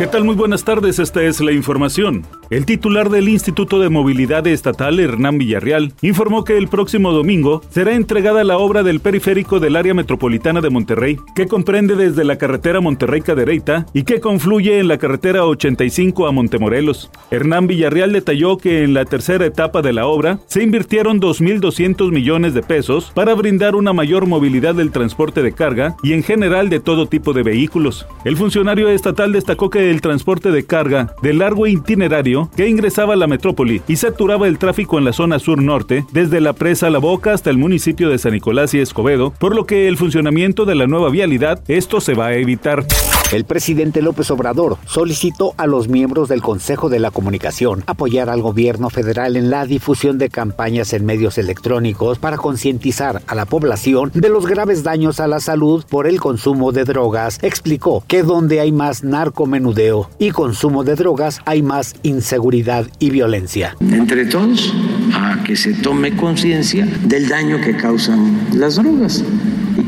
¿Qué tal? Muy buenas tardes, esta es la información. El titular del Instituto de Movilidad Estatal, Hernán Villarreal, informó que el próximo domingo será entregada la obra del periférico del área metropolitana de Monterrey, que comprende desde la carretera Monterrey-Cadereyta y que confluye en la carretera 85 a Montemorelos. Hernán Villarreal detalló que en la tercera etapa de la obra se invirtieron 2.200 millones de pesos para brindar una mayor movilidad del transporte de carga y en general de todo tipo de vehículos. El funcionario estatal destacó que el transporte de carga de largo itinerario que ingresaba a la metrópoli y saturaba el tráfico en la zona sur-norte, desde la presa La Boca hasta el municipio de San Nicolás y Escobedo, por lo que el funcionamiento de la nueva vialidad, esto se va a evitar. El presidente López Obrador solicitó a los miembros del Consejo de la Comunicación apoyar al gobierno federal en la difusión de campañas en medios electrónicos para concientizar a la población de los graves daños a la salud por el consumo de drogas. Explicó que donde hay más narcomenudeo y consumo de drogas hay más inseguridad y violencia. Entre todos, a que se tome conciencia del daño que causan las drogas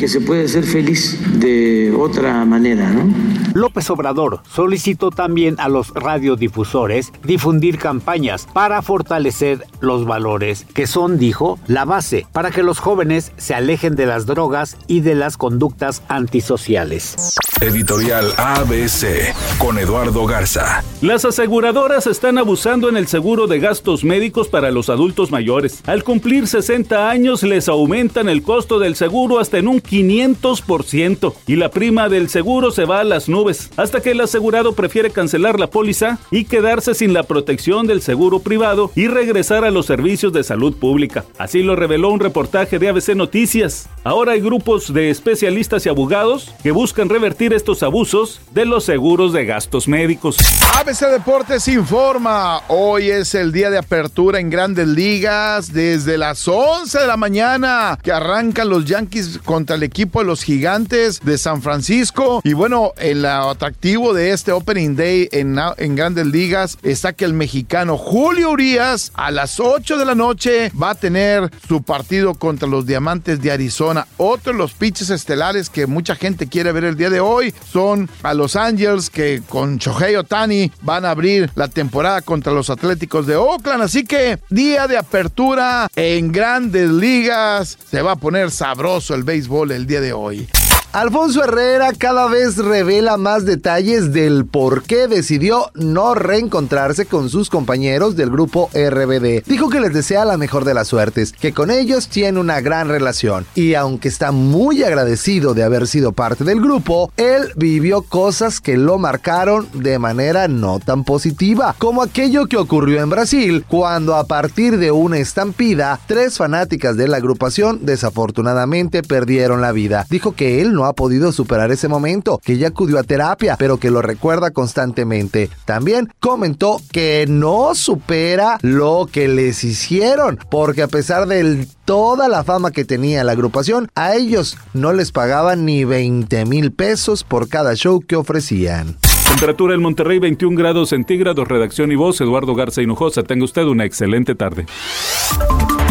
que se puede ser feliz de otra manera, ¿no? López Obrador solicitó también a los radiodifusores difundir campañas para fortalecer los valores, que son, dijo, la base para que los jóvenes se alejen de las drogas y de las conductas antisociales. Editorial ABC con Eduardo Garza. Las aseguradoras están abusando en el seguro de gastos médicos para los adultos mayores. Al cumplir 60 años les aumentan el costo del seguro hasta en un 500% y la prima del seguro se va a las nubes, hasta que el asegurado prefiere cancelar la póliza y quedarse sin la protección del seguro privado y regresar a los servicios de salud pública. Así lo reveló un reportaje de ABC Noticias. Ahora hay grupos de especialistas y abogados que buscan revertir estos abusos de los seguros de gastos médicos. ABC Deportes informa, hoy es el día de apertura en grandes ligas desde las 11 de la mañana que arrancan los Yankees contra el equipo de los gigantes de San Francisco. Y bueno, el atractivo de este Opening Day en, en grandes ligas está que el mexicano Julio Urias a las 8 de la noche va a tener su partido contra los Diamantes de Arizona. Otro de los pitches estelares que mucha gente quiere ver el día de hoy son a Los Angels que con Shohei Otani van a abrir la temporada contra los Atléticos de Oakland. Así que día de apertura en grandes ligas. Se va a poner sabroso el béisbol el día de hoy. Alfonso Herrera cada vez revela más detalles del por qué decidió no reencontrarse con sus compañeros del grupo RBD. Dijo que les desea la mejor de las suertes, que con ellos tiene una gran relación y aunque está muy agradecido de haber sido parte del grupo, él vivió cosas que lo marcaron de manera no tan positiva, como aquello que ocurrió en Brasil cuando a partir de una estampida, tres fanáticas de la agrupación desafortunadamente perdieron la vida. Dijo que él no ha podido superar ese momento, que ya acudió a terapia, pero que lo recuerda constantemente. También comentó que no supera lo que les hicieron, porque a pesar de toda la fama que tenía la agrupación, a ellos no les pagaban ni 20 mil pesos por cada show que ofrecían. Temperatura en Monterrey 21 grados centígrados, redacción y voz Eduardo Garza Hinojosa. Tenga usted una excelente tarde.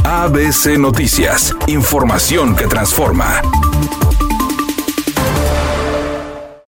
ABC Noticias, información que transforma.